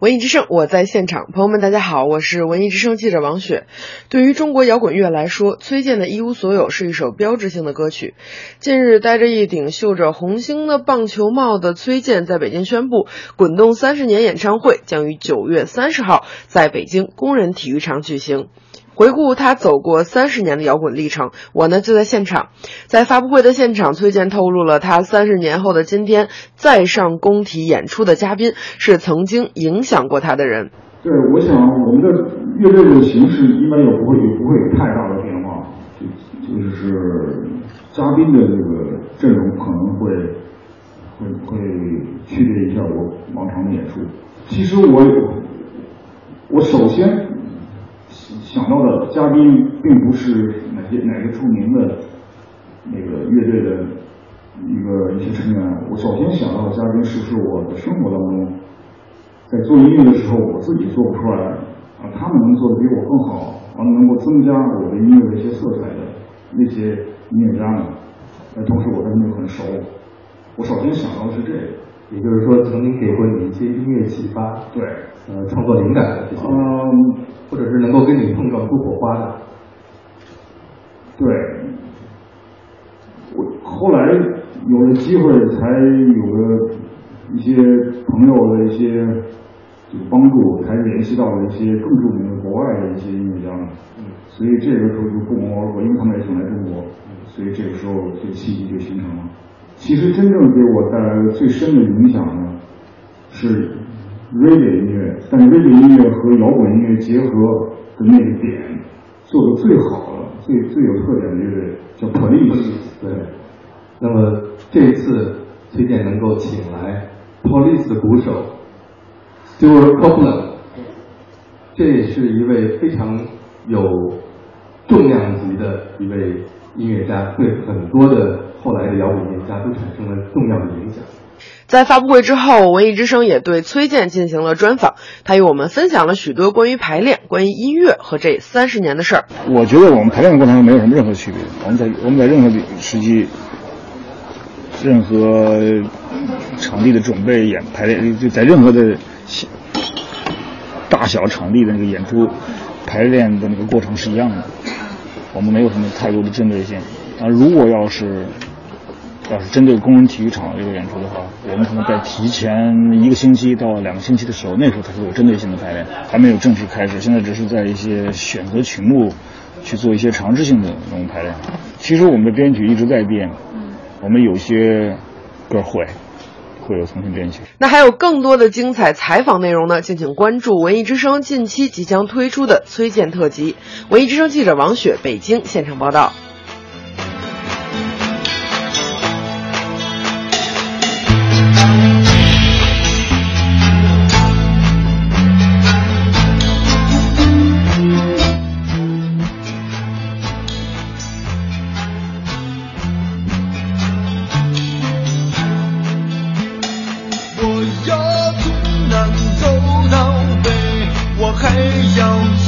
文艺之声，我在现场。朋友们，大家好，我是文艺之声记者王雪。对于中国摇滚乐来说，崔健的《一无所有》是一首标志性的歌曲。近日，戴着一顶绣着红星的棒球帽的崔健在北京宣布，《滚动三十年》演唱会将于九月三十号在北京工人体育场举行。回顾他走过三十年的摇滚历程，我呢就在现场。在发布会的现场，崔健透露了他三十年后的今天再上工体演出的嘉宾是曾经影响过他的人。对，我想我们的乐队的形式一般也不会不会有太大的变化，就就是嘉宾的这个阵容可能会会会区别一下我往常的演出。其实我我首先。想到的嘉宾并不是哪些哪个著名的那个乐队的一个一些成员，我首先想到的嘉宾是不是我的生活当中，在做音乐的时候我自己做不出来啊，他们能做的比我更好，完了能够增加我的音乐的一些色彩的那些音乐家们，那，同时我跟他们很熟，我首先想到的是这个，也就是说曾经给过你一些音乐启发，对，呃，创作灵感的这些，嗯。或者是能够跟你碰撞出火花的，对，我后来有了机会，才有了一些朋友的一些这个帮助，才联系到了一些更著名的国外的一些音乐家，嗯，所以这个时候就不谋而合，因为他们也想来中国，所以这个时候这个契机就形成了。其实真正给我带来的最深的影响呢，是。r e g g a 音乐，但 r e g g a 音乐和摇滚音乐结合的那个点，做的最好的、最最有特点的乐队叫 Police。对，那么这一次推荐能够请来 Police 的鼓手 Stuart Copeland，这也是一位非常有重量级的一位音乐家，对很多的后来的摇滚音乐家都产生了重要的影响。在发布会之后，文艺之声也对崔健进行了专访，他与我们分享了许多关于排练、关于音乐和这三十年的事儿。我觉得我们排练的过程中没有什么任何区别，我们在我们在任何时机、任何场地的准备演排练，就在任何的大小场地的那个演出排练的那个过程是一样的，我们没有什么太多的针对性。啊，如果要是。要是针对工人体育场这个演出的话，我们可能在提前一个星期到两个星期的时候，那时候才会有针对性的排练，还没有正式开始。现在只是在一些选择曲目去做一些尝试性的那种排练。其实我们的编曲一直在变，我们有些歌会会有重新编辑。那还有更多的精彩采访内容呢，敬请关注文艺之声近期即将推出的崔健特辑。文艺之声记者王雪北京现场报道。没有